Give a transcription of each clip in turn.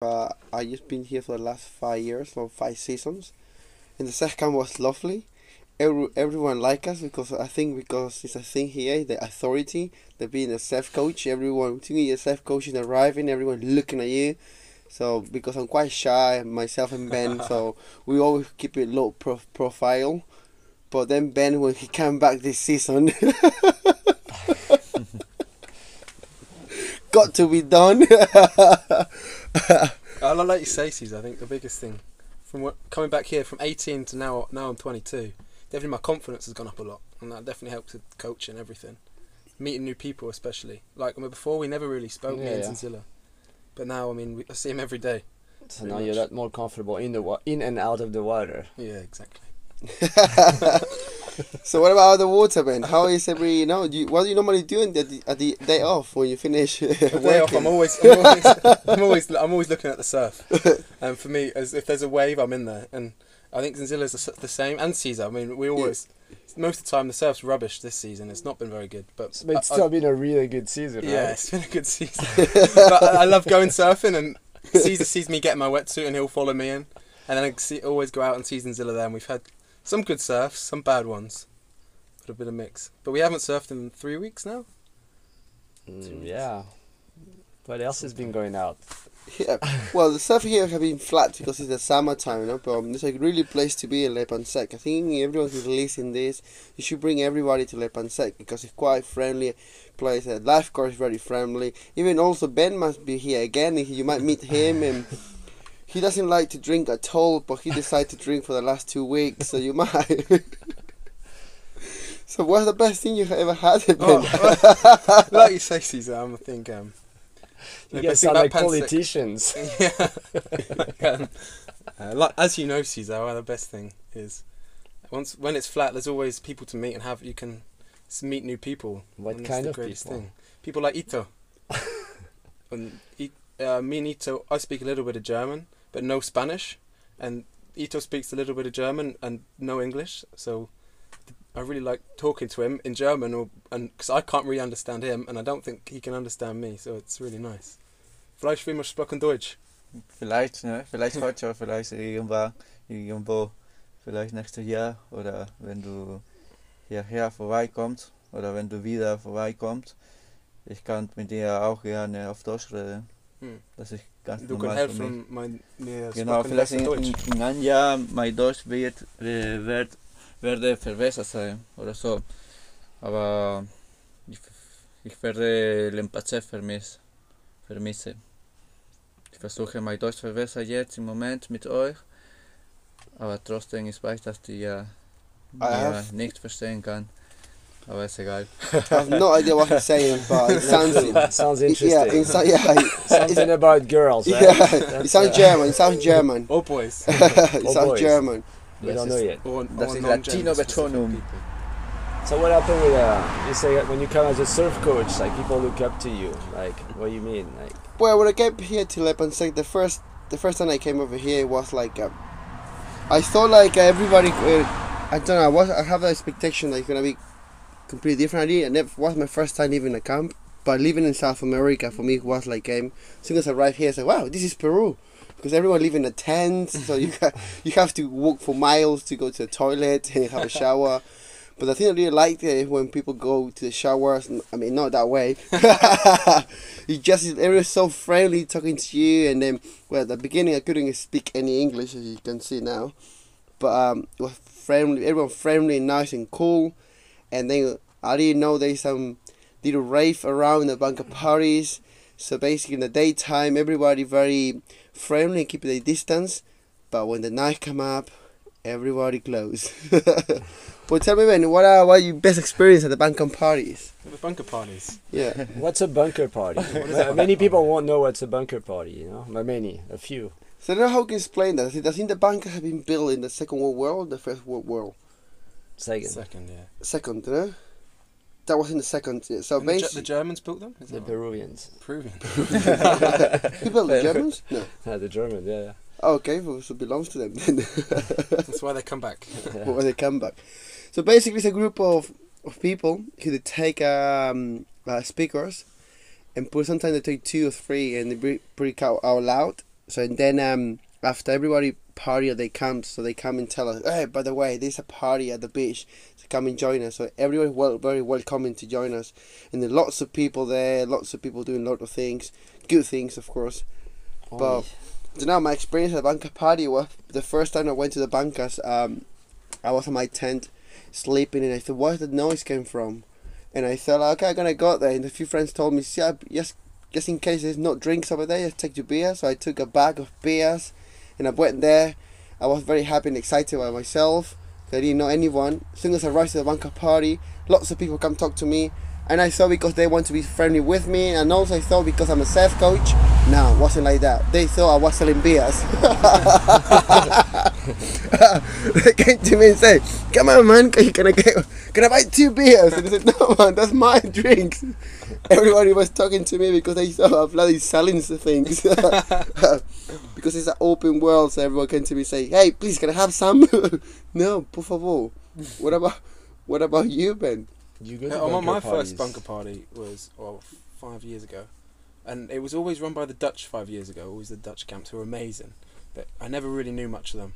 Uh, I just been here for the last five years or five seasons, and the second camp was lovely. Every, everyone like us because I think because it's a thing here, the authority, the being a self coach. Everyone, thinking your self coach is arriving, everyone looking at you. So because I'm quite shy, myself and Ben, so we always keep it low pro- profile. But then Ben, when he came back this season, got to be done. I like you say, Cesar. I think the biggest thing from what, coming back here from 18 to now, now I'm 22. Definitely, my confidence has gone up a lot, and that definitely helps with coaching and everything. Meeting new people, especially. Like I mean, before, we never really spoke Yeah, me and yeah. Zanzilla. but now, I mean, we, I see him every day. So Pretty now you're much. that more comfortable in the wa- in and out of the water. Yeah, exactly. so what about the water, Ben? How is every you know? Do you, what do you normally do at the, at the day off when you finish The day off, working? I'm always, I'm always, I'm always, I'm always looking at the surf. And for me, as if there's a wave, I'm in there. And I think Zanzilla's the, s- the same, and Cesar. I mean, we always, most of the time, the surf's rubbish this season. It's not been very good, but But it's I- I- still been a really good season, Yeah, right? it's been a good season. but I I love going surfing, and Cesar sees me getting my wetsuit, and he'll follow me in. And then I see, always go out and see Zanzilla there, and we've had some good surfs, some bad ones, but a bit of mix. But we haven't surfed in three weeks now. Mm, yeah. What else has been going out? Yeah. Well, the surf here have been flat because it's the summertime, you know. But um, it's a really place to be in Le Pin Sec. I think everyone who's listening this, you should bring everybody to Le Pin Sec because it's quite friendly place. The lifeguard is very friendly. Even also Ben must be here again. You might meet him and. He doesn't like to drink at all, but he decided to drink for the last two weeks, so you might. so, what's the best thing you've ever had, Ben? Oh, like you say, Cesar, I'm think um, You the guys best thing sound like politicians. yeah. Like, um, uh, like, as you know, Cesar, well, the best thing is once when it's flat, there's always people to meet and have. You can meet new people. What and kind the of greatest people? Thing. People like Ito. and uh, me and Ito, I speak a little bit of German, but no Spanish, and Ito speaks a little bit of German and no English. So I really like talking to him in German, or and because I can't really understand him, and I don't think he can understand me. So it's really nice. Vielleicht wir sprechen Deutsch. Vielleicht, ne? Vielleicht heute, vielleicht irgendwann, irgendwo, vielleicht nächstes Jahr oder wenn du hierher vorbeikommst oder wenn du wieder vorbeikommst. Ich kann mit dir auch gerne auf Deutsch reden. Hm. Das ist ganz Du kannst normal für mich. helfen, mein, mir Genau, vielleicht in, in, in einem Jahr mein Deutsch wird, äh, wird, werde verbessert sein oder so. Aber ich, ich werde vermiss, vermissen. Ich versuche mein Deutsch zu verbessern jetzt im Moment mit euch. Aber trotzdem ich weiß, dass die ja ja, nicht verstehen kann. Aber ist egal. I have no idea what he's saying, but it sounds. Sounds Yeah, interesting. it sound, yeah, it- Something about girls, right? yeah. It sounds uh, German. It sounds German. Oh boys. it Oh, sounds boys. German. We Das don't know ist- yet. Or, Das or ist Latino specific Betonung. people. So what happened with uh? You say when you come as a surf coach, like people look up to you. Like, what do you mean? Like, Well, when I came here to Le Pin Sec, the first the first time I came over here was like uh, I thought like everybody. Uh, I don't know. I was I have the expectation that it's gonna be completely different. idea. And it was my first time living in a camp, but living in South America for me was like um, as soon as I arrived here, I said, "Wow, this is Peru." Because everyone live in a tent, so you ha- you have to walk for miles to go to the toilet and have a shower. But the thing I really liked is when people go to the showers. I mean, not that way. you just everyone's so friendly talking to you, and then well, at the beginning I couldn't speak any English as you can see now, but um, it was friendly. Everyone friendly, nice and cool, and then I didn't know there's some little rave around the bunker parties. So basically, in the daytime, everybody very friendly keep their distance, but when the night come up, everybody close. well, tell me, man, what are what are your best experience at the bunker parties? The bunker parties. Yeah. what's a bunker party? Ma- many people won't know what's a bunker party. You know, but many, a few. So I don't know how you can explain that. I think the bunker have been built in the Second World War or the First World War? Second, Second, yeah. Second, no? That was in the second. Yeah. So And the, Ge- the Germans built them? Is the that right? Peruvians, Peruvian. who built the Germans? No. uh, the Germans. Yeah, yeah. Oh, okay, well, so it belongs to them then. That's why they come back. when they come back. So basically, it's a group of, of people who they take um, uh, speakers and put sometimes they take two or three and they bre- break out, out loud So and then um, after everybody party at their camp, so they come and tell us, hey, by the way, there's a party at the beach, so come and join us. So everyone well, very welcoming to join us, and then lots of people there, lots of people doing a lot of things, good things, of course. But you now my experience at the banca party was the first time I went to the bancas. Um, I was in my tent, sleeping, and I thought, where did the noise came from? And I thought, okay, I'm gonna go there. And a few friends told me, yeah, just just in case there's no drinks over there, just take your beer. So I took a bag of beers, and I went there. I was very happy and excited by myself. I didn't know anyone. As soon as I arrived at the banca party, lots of people come talk to me. And I thought because they want to be friendly with me, and also I thought because I'm a surf coach. No, it wasn't like that. They thought I was selling beers. they came to me and said, "Come on, man, can, can I get, can I buy two beers?" And I said, "No, man, that's my drinks." Everybody was talking to me because they thought I'm bloody selling things. because it's an open world, so everyone came to me and say, "Hey, please, can I have some?" no, por favor. What about, what about you, Ben? You go my, my first bunker party was well five years ago, and it was always run by the Dutch five years ago. Always the Dutch camps who were amazing, but I never really knew much of them.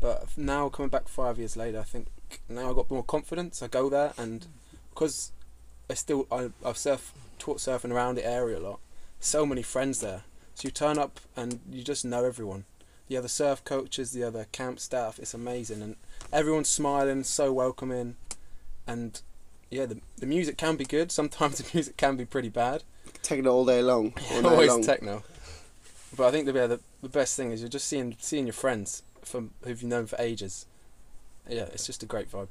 But now coming back five years later, I think now I got more confidence. I go there, and because I still I, I've surf taught surfing around the area a lot. So many friends there, so you turn up and you just know everyone. The other surf coaches, the other camp staff. It's amazing, and everyone's smiling, so welcoming, and yeah, the, the music can be good. Sometimes the music can be pretty bad. Techno all day long. All night Always long. techno. But I think the, yeah, the the best thing is you're just seeing seeing your friends from who've you known for ages. Yeah, it's just a great vibe.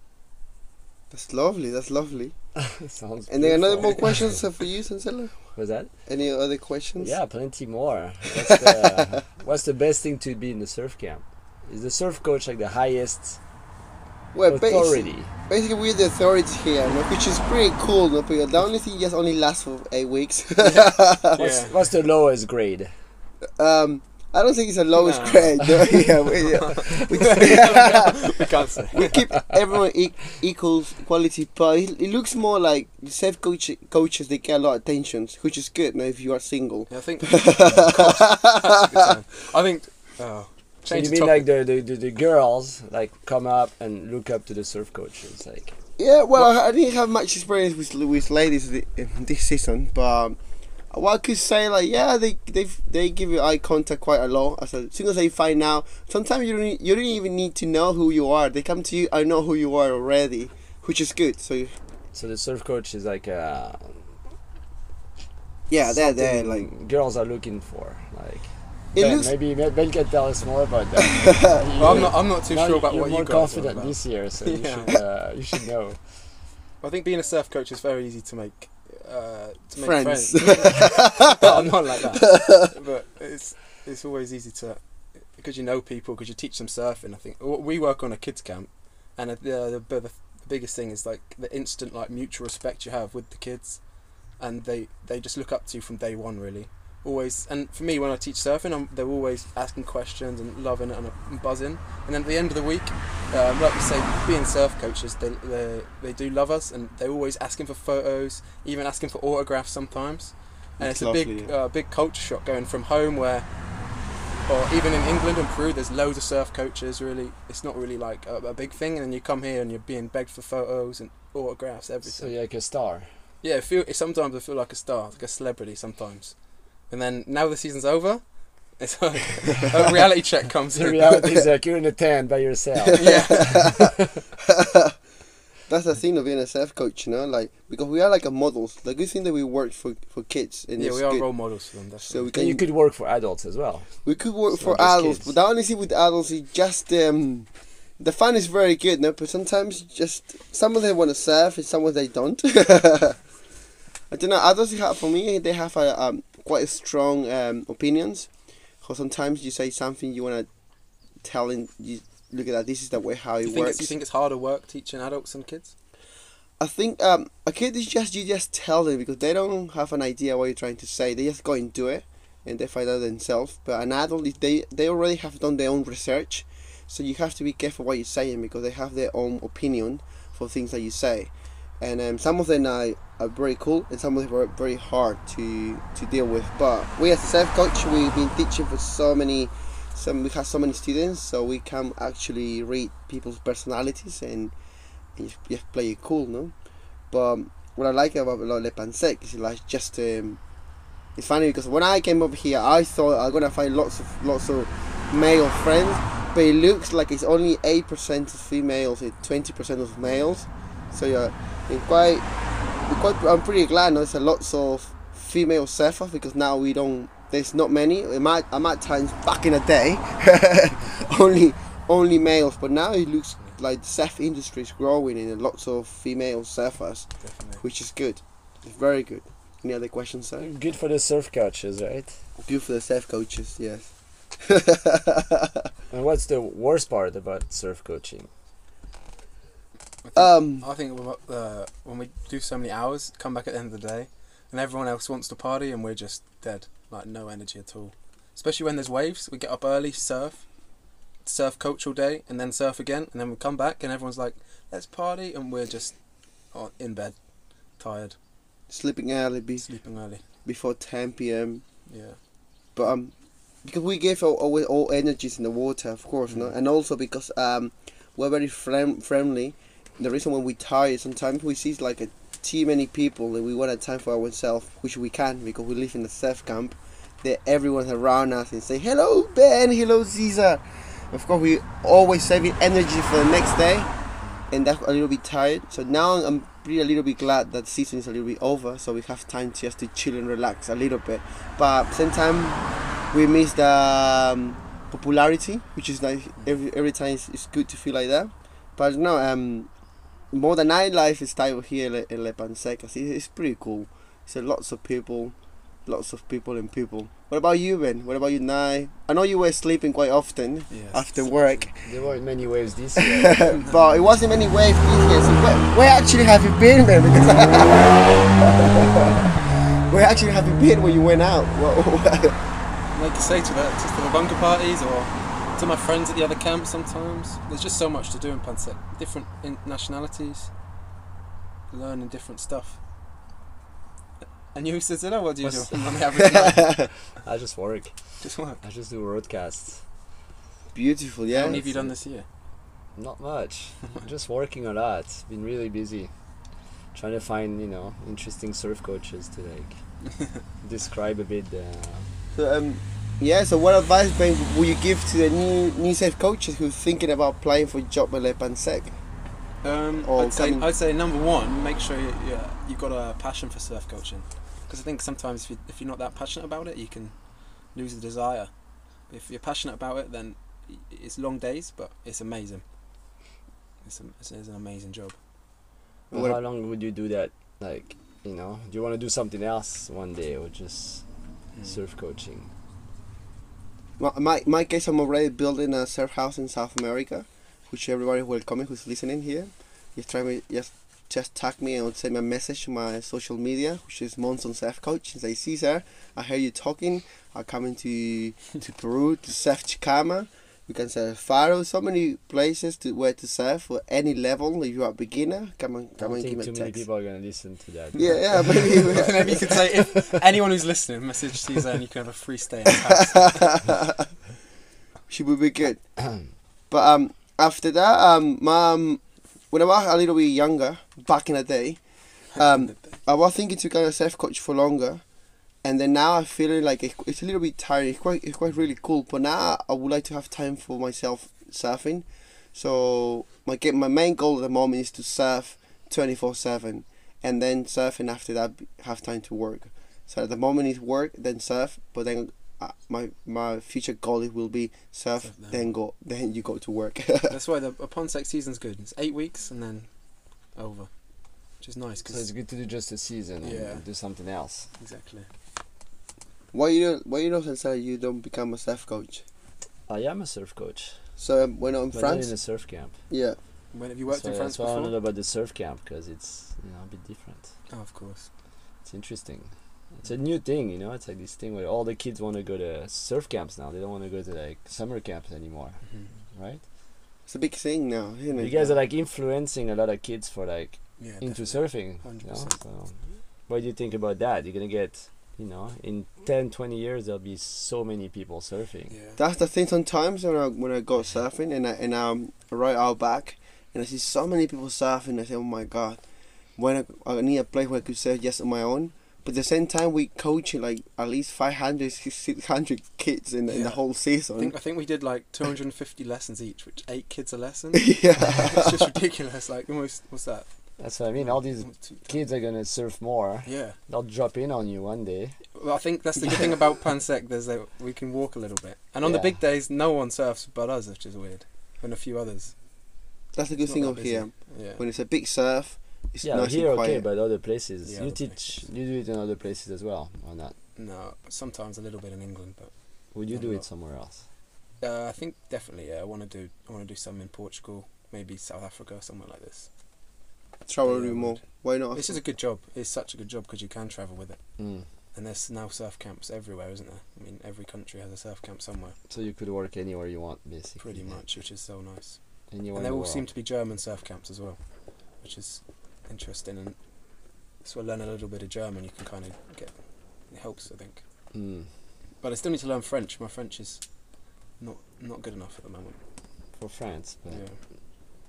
That's lovely. That's lovely. Sounds And then another more questions for you, Sancelo? Was that? Any other questions? Yeah, plenty more. What's the, what's the best thing to be in the surf camp? Is the surf coach like the highest Well, basi- authority? basically we're the authority here, no? which is pretty cool. No? Because the only thing just only lasts for eight weeks. What's, Yeah. what's the lowest grade? um, I don't think it's the lowest No. grade. No? yeah, we, yeah. We, we can't say. we keep everyone e- equal quality, but it, it looks more like the self coach coaches. They get a lot of attention, which is good. Now, if you are single. Yeah, I think. I think. Oh, So change you mean topic. like the, the, the, the girls like come up and look up to the surf coach? It's like Yeah, well, I didn't have much experience with with ladies thi- this season, but um, what I could say, like, yeah, they they they give you eye contact quite a lot. As, as soon as they find out, sometimes you don't you don't even need to know who you are. They come to you, I know who you are already, which is good. So so the surf coach is like uh, yeah, they're there. something Like girls are looking for. Like it Ben, looks. maybe maybe Ben can tell us more about that. Well, I'm not. I'm not too Now sure about you're what more you guys are confident this year, so you should uh, you should know. I think being a surf coach is very easy to make. Uh, to make Friends. friends. No, I'm not like that. But it's it's always easy to because you know people because you teach them surfing. I think we work on a kids camp, and uh, the, the the biggest thing is like the instant like mutual respect you have with the kids, and they they just look up to you from day one really. Always and for me when I teach surfing, I'm, they're always asking questions and loving it and, and buzzing. And then at the end of the week, um, like you say, being surf coaches, they, they they do love us and they're always asking for photos, even asking for autographs sometimes. And That's it's a big lovely. uh, big culture shock going from home where, or even in England and Peru, there's loads of surf coaches. Really, it's not really like a, a big thing. And then you come here and you're being begged for photos and autographs, everything So you're like a star. Yeah, I feel sometimes I feel like a star, like a celebrity sometimes. And then now the season's over, it's like a reality check comes The in. reality is like you're in a tent by yourself. yeah, That's the thing of being a self coach, you know, like because we are like a models. The good thing that we work for for kids, and yeah, we are good. role models for them. That's So we And can you could work for adults as well. We could work It's for adults, kids. but the only thing with adults is just um, the fun is very good, no. But sometimes just some of them want to surf, and some of they don't. I don't know. Adults have for me, they have a um, quite strong um, opinions. Because sometimes you say something you want to tell, and you look at that. This is the way how it you works. you think it's harder work teaching adults and kids? I think um, a kid is just you just tell them because they don't have an idea what you're trying to say. They just go and do it, and they find out themselves. But an adult, if they they already have done their own research, so you have to be careful what you're saying because they have their own opinion for things that you say. And um, some of them are, are very cool, and some of them are very hard to to deal with. But we as a self coach, we've been teaching for so many, some we have so many students, so we can actually read people's personalities and, and just, just play it cool, no. But what I like about Le Pin Sec is like just um, it's funny because when I came over here, I thought I'm gonna find lots of lots of male friends, but it looks like it's only eight percent of females and twenty percent of males. So yeah, I'm quite, quite, I'm pretty glad. There's a lots of female surfers because now we don't. There's not many. It might, I might times back in the day, only only males, but now it looks like the surf industry is growing and lots of female surfers, Definitely. which is good. It's very good. Any other questions, sir? Good for the surf coaches, right? Good for the surf coaches, yes. And what's the worst part about surf coaching? I think, um, I think uh, when we do so many hours, come back at the end of the day, and everyone else wants to party, and we're just dead, like no energy at all. Especially when there's waves, we get up early, surf, surf coach all day, and then surf again, and then we come back, and everyone's like, "Let's party," and we're just oh, in bed, tired, sleeping early be, sleeping early. before 10 p.m. Yeah, but um because we give all, all, all energies in the water of course no Mm. and also because um we're very friend, friendly the reason when we tired sometimes we see like a too many people and we want a time for ourselves which we can because we live in the surf camp that everyone's around us and say hello ben hello cesar of course we always saving energy for the next day and that's a little bit tired so now i'm really a little bit glad that season is a little bit over so we have time just to chill and relax a little bit but same time we miss the um, popularity, which is nice. Every every time it's, it's good to feel like that. But no, um, more than nightlife is style here in Le, Le Pin Sec. It's, it's pretty cool. So lots of people, lots of people and people. What about you, Ben? What about you, Nai? I know you were sleeping quite often yeah. after work, There weren't many waves this year. but it wasn't many waves this year. So where, where actually have you been, man? Because where actually have you been when you went out? What, what, like you say to that, just to the bunker parties or to my friends at the other camp sometimes. There's just so much to do in Pin Sec. Different in- nationalities, learning different stuff. And you, Cicilla, what do you What's- do on the average night? I just work. Just work. I just do broadcasts. Beautiful, yeah. How many have you done this year? Not much. just working a lot. Been really busy. Trying to find, you know, interesting surf coaches to like describe a bit the So um, yeah. So what advice, Ben, would you give to the new new safe coaches who's thinking about applying for job at Le Pin Sec? Um, I'd say coming- I'd say number one, make sure you, you you've got a passion for surf coaching, because I think sometimes if, you, if you're not that passionate about it, you can lose the desire. If you're passionate about it, then it's long days, but it's amazing. It's, a, it's, it's an amazing job. Well, how long would you do that? Like, you know, do you want to do something else one day or just Mm. surf coaching? My, my my case, I'm already building a surf house in South America, which everybody welcome who's listening here. Just try me, just just tag me and send me a message to my social media, which is Monson Surf Coach, and say, Cesar, I hear you talking. I'm coming to to Peru to surf Chicama. We can surf Faro, so many places to where to surf for any level. If you are a beginner, come on, come don't and give think me too a many people are gonna listen to that. Yeah, yeah, maybe. Maybe you could say if anyone who's listening, message Cesar and you can have a free stay in his she would be good. but um, after that, um, mom, when I was a little bit younger, back in the day, um, I was thinking to go a self coach for longer, and then now I'm feeling like it- it's a little bit tired. It's quite, it's quite really cool. But now I would like to have time for myself surfing. So my get my main goal at the moment is to surf twenty four seven, and then surfing after that have time to work. So at the moment is work, then surf, but then uh, my my future goal it will be surf, Surf then. then go, then you go to work. That's why the a Pin Sec season's good. It's eight weeks and then over, which is nice So it's good to do just a season and do something else. exactly. Why you don't, why you don't say you don't become a surf coach? I am a surf coach, So um, when I'm in but not France, in a surf camp. yeah. When have you worked so in France that's why I don't know about the surf camp because it's you know a bit different. Oh, of course. It's interesting. It's a new thing, you know. It's like this thing where all the kids want to go to surf camps now. They don't want to go to like summer camps anymore, hmm right? It's a big thing now, isn't it? You guys are like influencing a lot of kids for like Yeah, into definitely. surfing. you know? So, what do you think about that? You're gonna get, you know, in 10, 20 years there'll be so many people surfing. Yeah. That's the thing. Sometimes when I when I go surfing and I and I'm right out back and I see so many people surfing, I say, "Oh my god, when I, I need a place where I could surf just on my own." But at the same time, we coach like at least 500, 600 kids in, the in the Yeah. whole I season. think I think we did like 250 lessons each, which eight kids a lesson. yeah. it's just ridiculous. Like almost what's that? That's what I mean. All these kids are gonna surf more. Yeah. They'll drop in on you one day. Well, I think that's the good thing about Pin Sec. There's that we can walk a little bit, and on the big days, no one surfs but us, which is weird, and a few others. That's the good It's thing up here. Yeah. When it's a big surf, it's yeah, nice here and okay, but other places Yeah, you other teach, places. you do it in other places as well, or not? No, sometimes a little bit in England, but Would you Not do a it somewhere else? uh, I think definitely. Yeah, I want to do. I want to do some in Portugal, maybe South Africa, somewhere like this. Travel a Yeah, little more. Why not? This is a good job. It's such a good job because you can travel with it, Mm. and there's now surf camps everywhere, isn't there? I mean, every country has a surf camp somewhere, So you could work anywhere you want, basically. pretty much, which is so nice. Anywhere and there in the all world. seem to be German surf camps as well, which is interesting. And so I learn a little bit of German. You can kind of get it helps, I think. Mm. But I still need to learn French. My French is not not good enough at the moment. For France, but Yeah.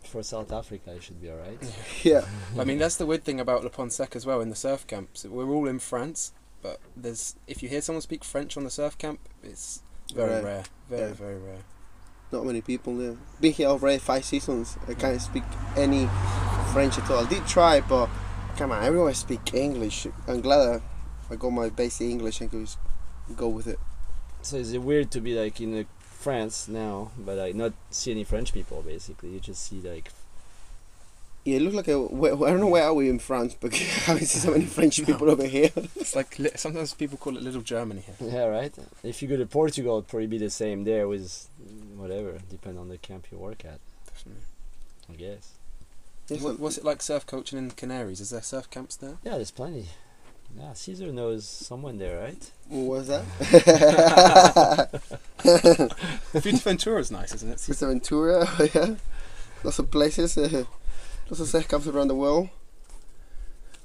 For South Africa, it should be alright. yeah. I mean, that's the weird thing about Le Pin Sec as well in the surf camps. We're all in France, but there's if you hear someone speak French on the surf camp, it's very Rare. rare. Very Yeah. very rare. Not many people there. Been here already five seasons. I can't speak any French at all. I did try, but come on, everyone speak English. I'm glad I, I got my basic English and could just go with it. So is it weird to be like in uh, France now, but I not see any French people? Basically, you just see like Yeah, it looks like a. where- I don't know where are we in France, but I haven't so many French people over here. It's like li- sometimes people call it Little Germany here. yeah, right. If you go to Portugal, it'd probably be the same there with whatever, depend on the camp you work at. Definitely. I guess. What, what's it like surf coaching in the Canaries? Is there surf camps there? Yeah, there's plenty. Yeah, Cesar knows someone there, right? What was that? Fuerteventura is nice, isn't it? Mr. Ventura, yeah. Lots of places, uh, lots of surf camps around the world.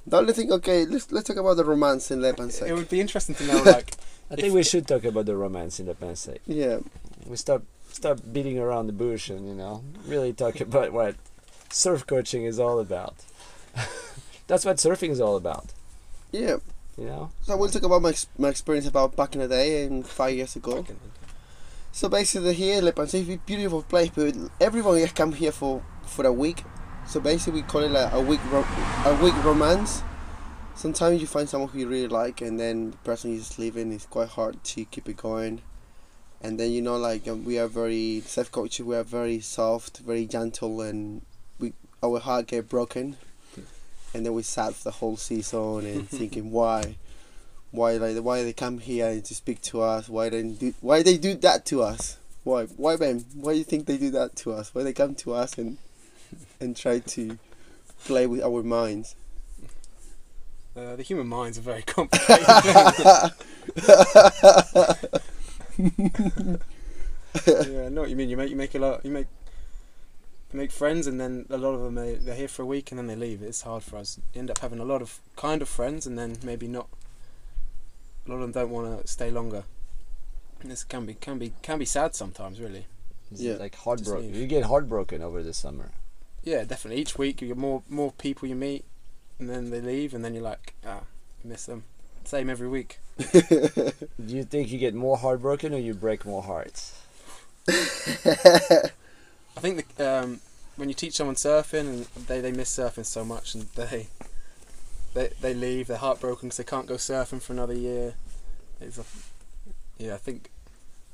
The only thing, okay, let's let's talk about the romance in It would be interesting to know, like, I think we should talk about the romance in the Pin Sec. Yeah, We stop stop beating around the bush and you know really talk about what surf coaching is all about. That's what surfing is all about. Yeah. You know. So I will talk about my my experience about back in the day and five years ago. So basically here, Le Pin Sec is a beautiful place, but everyone just come here for for a week. So basically we call it like a week ro- a week romance. Sometimes you find someone who you really like, and then the person is leaving. It's quite hard to keep it going. And then you know, like um, we are very self coaches. We are very soft, very gentle, and we our heart get broken. And then we sat for the whole season and thinking why, why like why they come here and to speak to us? Why they do why they do that to us? Why why man? Why do you think they do that to us? Why they come to us and and try to play with our minds? Uh, the human mind's a very complicated thing. yeah, I know what you mean. You make you make a lot. You make make friends, and then a lot of them they, they're here for a week and then they leave. It's hard for us. You end up having a lot of kind of friends, and then maybe not. A lot of them don't want to stay longer. And This can be can be can be sad sometimes, really. It's Yeah. like heartbroken. You get heartbroken over the summer. Yeah, definitely. Each week you get more more people you meet, and then they leave, and then you're like, ah, miss them. Same every week. Do you think you get more heartbroken or you break more hearts? I think the, um, when you teach someone surfing and they, they miss surfing so much and they they they leave, they're heartbroken because they can't go surfing for another year. It's a, yeah, I think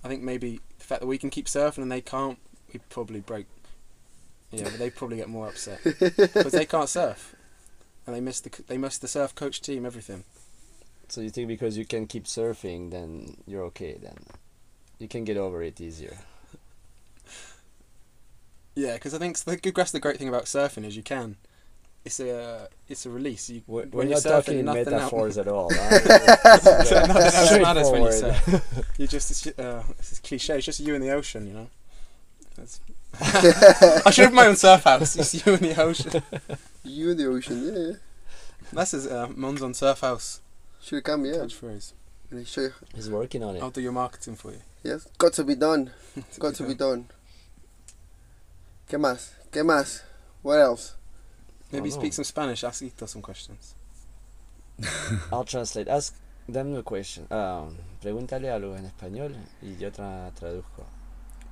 I think maybe the fact that we can keep surfing and they can't, we probably break. Yeah, but they probably get more upset because they can't surf and they miss the they miss the surf coach team everything. So you think because you can keep surfing, then you're okay. Then you can get over it easier. Yeah, because I think the good that's the great thing about surfing is you can. It's a it's a release. You, We're, when we're you're not surfing, talking in nothing else- metaphors at all. So nothing else matters when you Straightforward. surf. You just it's, uh, it's cliche. It's just you in the ocean, you know. I should have my own surf house. You see you in the ocean. You in the ocean, yeah. yeah. That's his uh, Mons on Surf House Should come, yeah. catchphrase. And I show you. He's working on it. I'll do your marketing for you. Yes, got to be done. It's got to be done. ¿Qué más? ¿Qué más? What else? Maybe speak some Spanish. Ask Ito some questions. I'll translate. Ask them a question. Um, pregúntale algo en español y yo tra traduzco.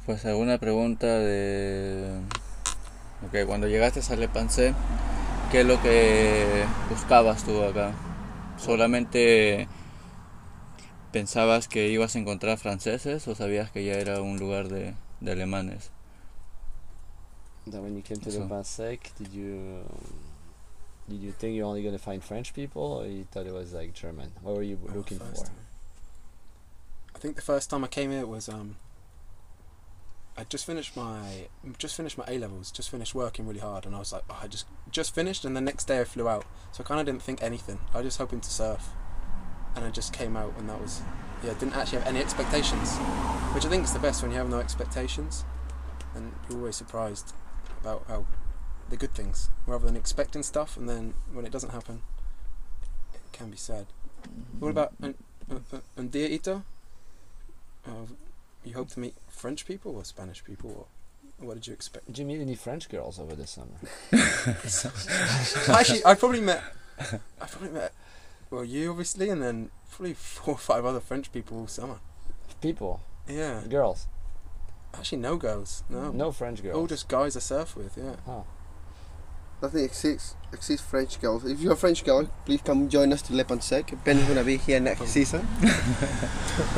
Pues alguna pregunta de... Ok, cuando llegaste a Le Pansé, ¿qué es lo que buscabas tú acá? ¿Solamente pensabas que ibas a encontrar franceses o sabías que ya era un lugar de, de alemanes? Then when you came to So- Le Pin Sec, did you did you think you're only gonna find French people, or you thought it was like German? What were you Oh, looking for? time. I think the first time I came here was um. I just finished my just finished my A levels, just finished working really hard, and I was like, oh, I just just finished, and the next day I flew out, so I kind of didn't think anything. I was just hoping to surf, and I just came out, and that was yeah, didn't actually have any expectations, which I think is the best when you have no expectations, and you're always surprised about how the good things rather than expecting stuff, and then when it doesn't happen, it can be sad. What about and, uh, uh, and dear Ito? Uh, you hope to meet French people or Spanish people, or what did you expect? Did you meet any French girls over the summer? Actually, I probably met. I probably met. Well, you obviously, and then probably four or five other French people all summer. People, Yeah, girls, actually, no girls. No, no French girls. all just guys I surf with. Yeah. Oh, Nothing exists. Exists French girls. If you're a French girl, please come join us to Le Pin Sec. Ben is gonna be here next season.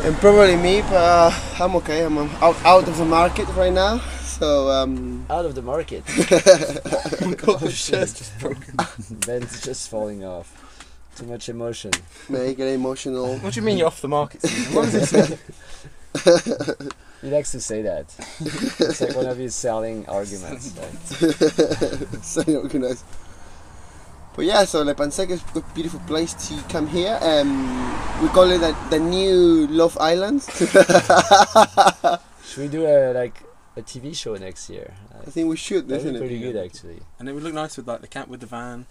and probably me, but uh, I'm okay. I'm um, out out of the market right now. So um, out of the market. oh my god, the shirt's just broken. Ben's just falling off. Too much emotion. may get emotional. What do you mean you're off the market? Stephen? What this mean? He likes to say that. it's like one of his selling arguments. Like, so organized. But yeah, so Le Pin Sec is a beautiful place to come here. Um, we call it the, the new Love Island. should we do a like a TV show next year? I think we should, that'd be pretty it? good actually. And it would look nice with like the camp with the van.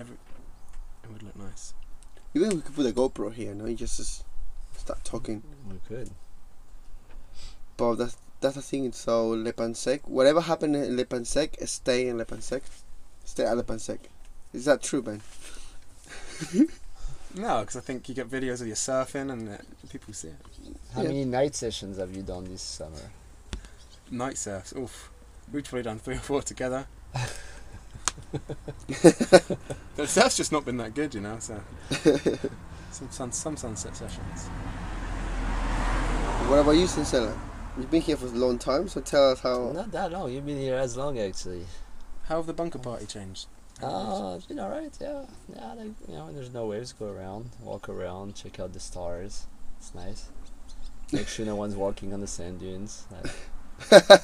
Every, it would look nice. Even we could put a GoPro here, no? You just, just start talking. We could. But that's that's the thing. So Le Pin Sec, whatever happened in Le Pin Sec, stay in Le Pin Sec. Stay at Le Pin Sec. Is that true, Ben? No, because I think you get videos of you surfing and uh, people see it. How Yeah. many night sessions have you done this summer? Night surfs. Oof. We've probably done three or four together. the surf's just not been that good, you know. So some sun, some sunset sessions. What about you, Sincella? You've been here for a long time, so tell us how. Not that long. You've been here as long actually. How have the bunker party changed? Oh, it's been alright. Yeah, yeah. Like, you know, when there's no waves, go around, walk around, check out the stars. It's nice. Make sure no one's walking on the sand dunes. Like,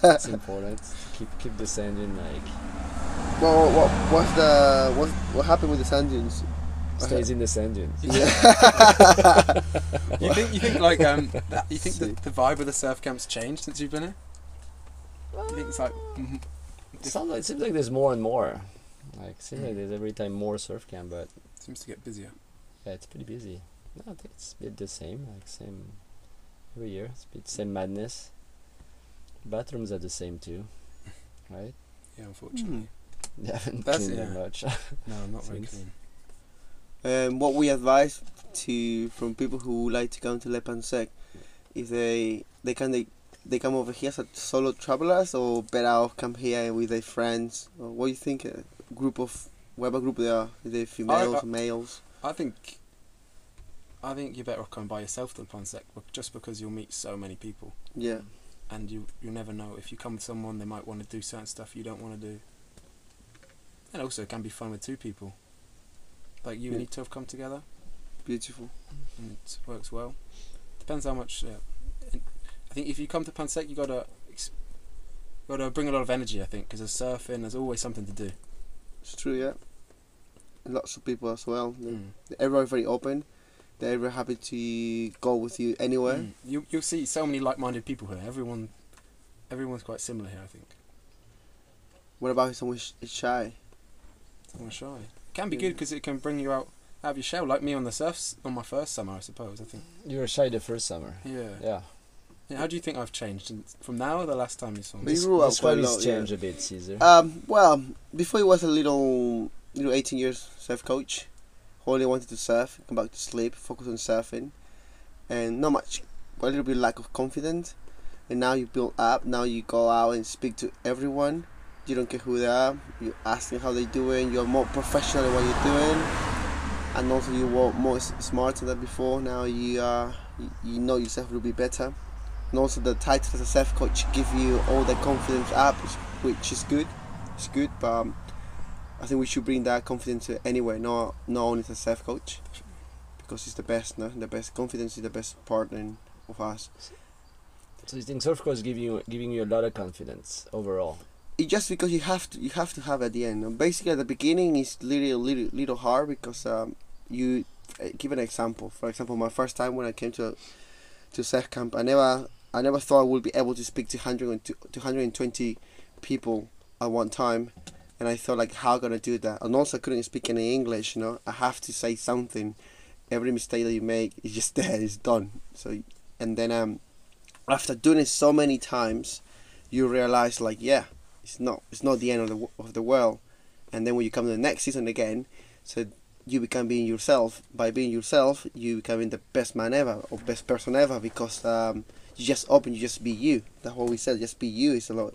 it's important. Keep keep the sand dune like Well, what, what what's the what what happened with the sand dunes? Stays in the sand dunes. You think you think like um that, you think the, the vibe of the surf camp's changed since you've been here? You think it's like mhm, Sounds like, it seems like there's more and more. Like it seems like there's every time more surf camp, but seems to get busier. yeah, it's pretty busy. No, I think it's a bit the same. Like same every year. It's a bit same madness. Bathrooms are the same too, right? Yeah, unfortunately. They haven't That's- cleaned yeah. much. No, not very clean. Um, what we advise to from people who like to come to Le Pin Sec, is they they can they they come over here as solo travelers or better off come here with their friends. Or what do you think? A group of whatever group they are, they females, I- males. I think I think you're better off coming by yourself than Pin Sec, bec- just because you'll meet so many people, Yeah, and you you never know if you come with someone they might want to do certain stuff you don't want to do. And also, it can be fun with two people. Like you and Yeah. Ito have come together, beautiful. and it works well. Depends how much. Uh, I think if you come to Pin Sec, you gotta ex- gotta bring a lot of energy. I think because there's surfing, there's always something to do. It's true. Yeah, lots of people as well. They- Mm. Everyone's very open. They're very happy to go with you anywhere. Mm. You you'll see so many like-minded people here. Everyone everyone's quite similar here. I think. What about if someone's sh- shy? Someone shy. It can be Yeah. good because it can bring you out out of your shell, like me on the surfs on my first summer, I suppose. I think. You were shy the first summer. Yeah. Yeah. Yeah, How do you think I've changed from now or the last time you saw But me? you grew up quite a his lot, yeah. change a bit, Cesar. Um, well, before he was a little, little 18 years surf coach, only wanted to surf, come back to sleep, focus on surfing, and not much, a little bit lack of confidence. And now you build up. Now you go out and speak to everyone. You don't care who they are. You ask them how they're doing. You're more professional in what you're doing, and also you were more smarter than before. Now you uh, you, know yourself little bit better. And also the title as a surf coach give you all the confidence up, which is good it's good, but um, I think we should bring that confidence to anywhere, not not only as a self coach, because it's the best. No, the best confidence is the best partner of us. so you think surf course giving you giving you a lot of confidence overall? It just because you have to you have to have at the end. Basically, at the beginning, it's little little little hard because um, you uh, give an example. For example, my first time when I came to to surf camp, I never I never thought I would be able to speak to 100 and to 220 people at one time. And I thought like how gonna do that? And also I couldn't speak any English, you know. I have to say something. Every mistake that you make is just there, it's done. So and then um after doing it so many times, you realize like yeah, it's not it's not the end of the of the world. And then when you come to the next season again, so you become being yourself. By being yourself, you becoming the best man ever or best person ever because um, you just open, you just be you. That's what we said. Just be you is a lot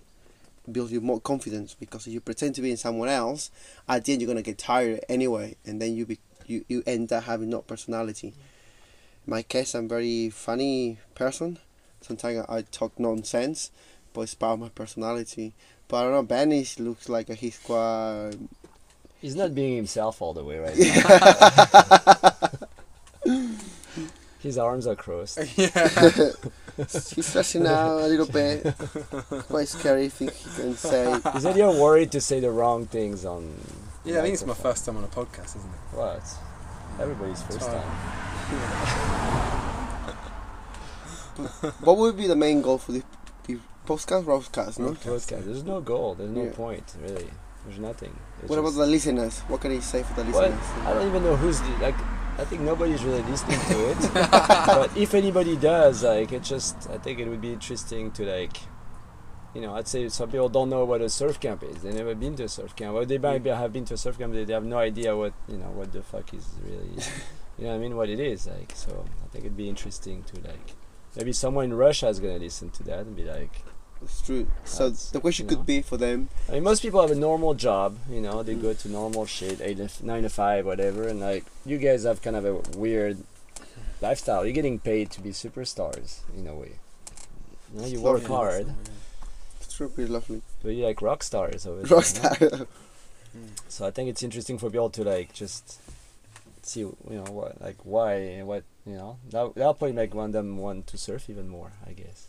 builds you more confidence because if you pretend to be in someone else, at the end you're gonna get tired anyway, and then you be you, you end up having no personality. In my case, I'm very funny person. Sometimes I talk nonsense, but it's part of my personality. But I don't know, Banish looks like he's quite He's not being himself all the way right now. His arms are crossed. yeah. He's stressing out a little bit. Quite scary thing he can say. Is that you're worried to say the wrong things on? Yeah, I think it's my first time on a podcast, isn't it? What? Everybody's first Sorry. time. What would be the main goal for the, the podcast? Broadcast, no? Podcast. There's no goal. There's no Yeah. point really. There's nothing. It's What about the listeners? What can you say for the What? listeners? I don't even know who's li- like. I think nobody's really listening to it. but if anybody does, like, it just I think it would be interesting to like, you know, I'd say some people don't know what a surf camp is. They never been to a surf camp. Or they might be, have been to a surf camp. They, they have no idea what you know what the fuck is really. you know what I mean? What it is like. So I think it'd be interesting to like. Maybe someone in Russia is gonna listen to that and be like, It's true. So That's- the question you know. could be for them. I mean, most people have a normal job, you know, they go to normal shit, eight to f- nine to five, whatever, and like you guys have kind of a weird lifestyle. You're getting paid to be superstars in a way. You know, you work Lovely. hard, It's true, pretty lovely. but you're like rock stars over there. you know? Rockstar. Hmm. So I think it's interesting for people to like just see, you know, what like why, and what you know. That that'll probably make one of them want to surf even more, I guess.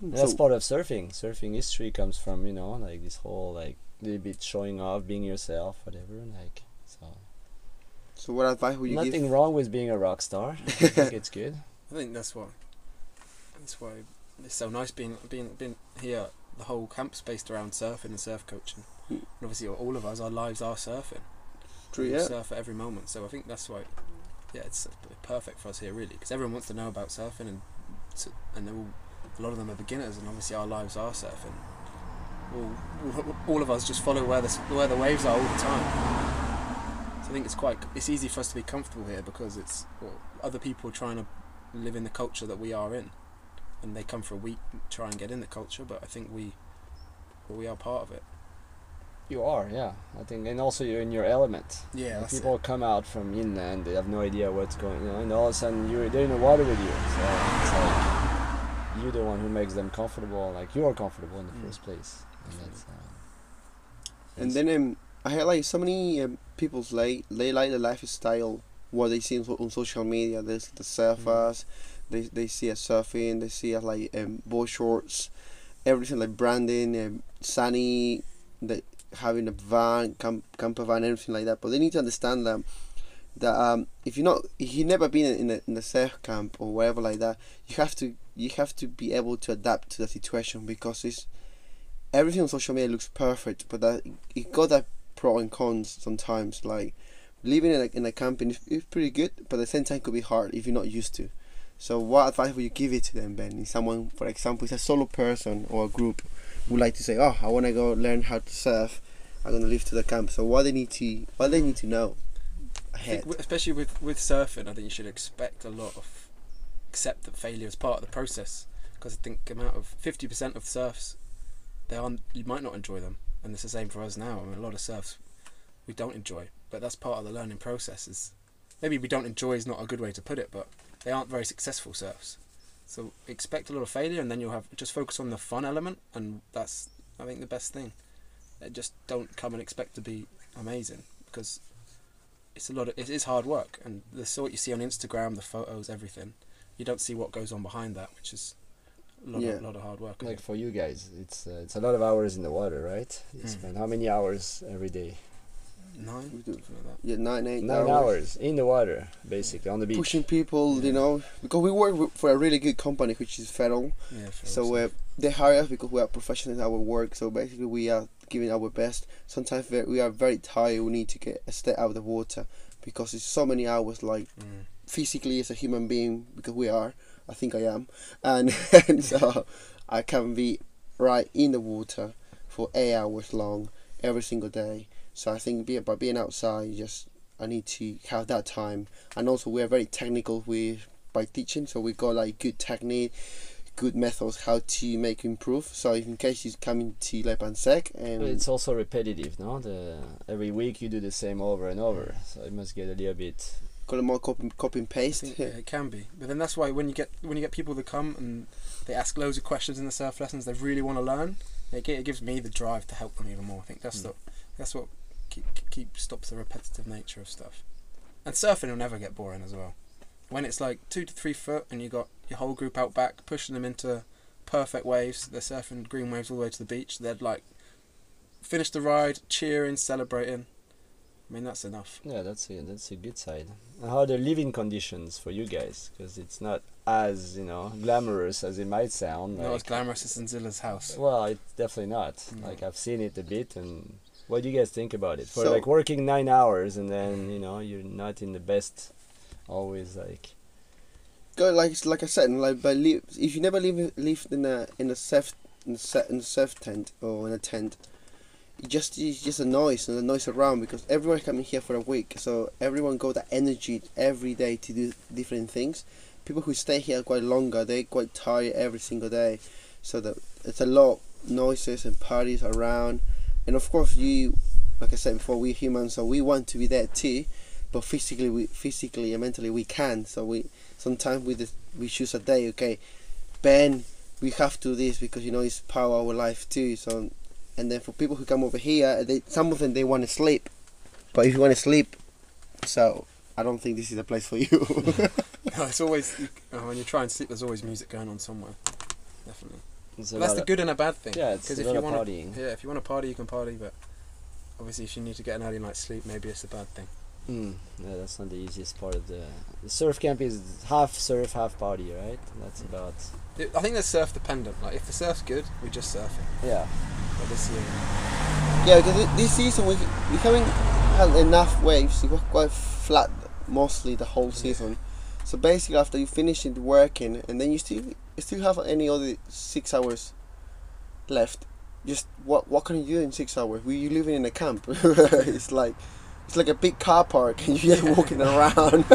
Hmm, and that's so, part of surfing. Surfing history comes from you know like this whole like little bit showing off, being yourself, whatever. Like so, so what advice would you nothing give? wrong with being a rock star. I think it's good. I think that's why. That's why it's so nice being being being here. The whole camp's based around surfing and surf coaching. And obviously, all of us, our lives are surfing. True, We yeah. surf at every moment. So I think that's why. Yeah, it's perfect for us here, really, because everyone wants to know about surfing, and s- and they're all, a lot of them are beginners, and obviously our lives are surfing. All, all of us just follow where the where the waves are all the time. So I think it's quite it's easy for us to be comfortable here because it's well, other people trying to live in the culture that we are in, and they come for a week try and get in the culture. But I think we well, we are part of it. You are, yeah. I think, and also you're in your element. Yeah, people come out from inland, they have no idea what's going, you know, and all of a sudden you're they're in the water with you. So it's like you're the one who makes them comfortable, like you are comfortable in the Mm. first place. And that's, uh, And then um, I heard like so many um, people like they like the lifestyle what they see on, on social media. They see the surfers, they they see us surfing, they see us like um, board shorts, everything like branding, um, sunny, the having a van, camp, camper van, everything like that. But they need to understand that that um, if you're not if you've never been in a in a surf camp or wherever like that, you have to you have to be able to adapt to the situation because it's everything on social media looks perfect, but that it got that pro and cons sometimes. Like living in a in a camping is, is pretty good, but at the same time could be hard if you're not used to. So what advice would you give it to them, Ben? If someone, for example, is a solo person or a group would like to say, "Oh, I want to go learn how to surf. I'm gonna leave to the camp." So what they need to what they need to know Think, especially with with surfing, I think you should expect a lot of accept that failure is part of the process. Because I think amount of fifty percent of surfs, they are you might not enjoy them, and it's the same for us now. I mean, a lot of surfs we don't enjoy, but that's part of the learning process. Is maybe we don't enjoy is not a good way to put it, but they aren't very successful surfs. So expect a lot of failure, and then you'll have just focus on the fun element, and that's I think the best thing. Just don't come and expect to be amazing because it's a lot of it is hard work and the sort you see on Instagram, the photos, everything. You don't see what goes on behind that, which is a lot, Yeah. of, lot of hard work. Like for you guys, it's uh, it's a lot of hours in the water, right? You Mm. spend how many hours every day? Nine, We do. something like that. Yeah, nine eight Nine hours in the water, basically on the beach. pushing people, you know, because we work for a really good company, which is Federal. Yeah. for So uh, they hire us because we are professionals in our work. So basically, we are giving our best. Sometimes we are very tired. We need to get a step out of the water because it's so many hours. Like Mm. physically, as a human being, because we are. I think I am, and, and so I can be right in the water for eight hours long every single day. So I think be, by being outside, you just I need to have that time, and also we are very technical with by teaching. So we got like good technique, good methods how to make improve. So in case you come into Le Pin Sec and It's also repetitive, no? The every week you do the same over and over, so it must get a little bit. got a more copy, copy and paste. think, yeah, it can be, but then that's why when you get when you get people that come and they ask loads of questions in the surf lessons, they really want to learn. It, it gives me the drive to help them even more. I think that's Mm. the that's what keep, keep stops the repetitive nature of stuff. And surfing will never get boring as well. When it's like two to three foot and you got your whole group out back pushing them into perfect waves, they're surfing green waves all the way to the beach. They'd like finish the ride, cheering, celebrating. I mean that's enough. Yeah, that's a that's a good side. How are the living conditions for you guys? Because it's not as you know glamorous as it might sound. Not as glamorous as in Zilla's house. well, it's definitely not. No. Like I've seen it a bit, and what do you guys think about it? For So- like working nine hours and then you know you're not in the best. Always like go like like I said, like by live, if you never live live in a in a surf in a, surf tent or in a tent, it just it's just a noise and a noise around because everyone coming here for a week, so everyone got that energy every day to do different things. People who stay here quite longer, they quite tired every single day, so that it's a lot noises and parties around, and of course you, like I said before, we humans, so we want to be there too, but physically we physically and mentally we can, so we sometimes we just, we choose a day okay ben we have to do this because you know it's part of our life too so and then for people who come over here they some of them they want to sleep but if you want to sleep so i don't think this is a place for you No, it's always you, uh, when you try and sleep. There's always music going on somewhere. Definitely. it's that's the good and a bad thing. Yeah, it's 'Cause a if lot you of wanna- partying. Yeah, if you want to party, you can party. But obviously, if you need to get an early night's sleep, maybe it's a bad thing. Mm, yeah, that's not the easiest part of the, the surf camp. Is half surf, half party, right? That's about It- I think they're surf dependent. Like if the surf's good, we just surf it. yeah. But this year, yeah because this season we we haven't had enough waves it was quite flat mostly the whole season so basically after you finish it working and then you still you still have any other six hours left just what what can you do in six hours we you living in a camp it's like it's like a big car park and you're just walking around.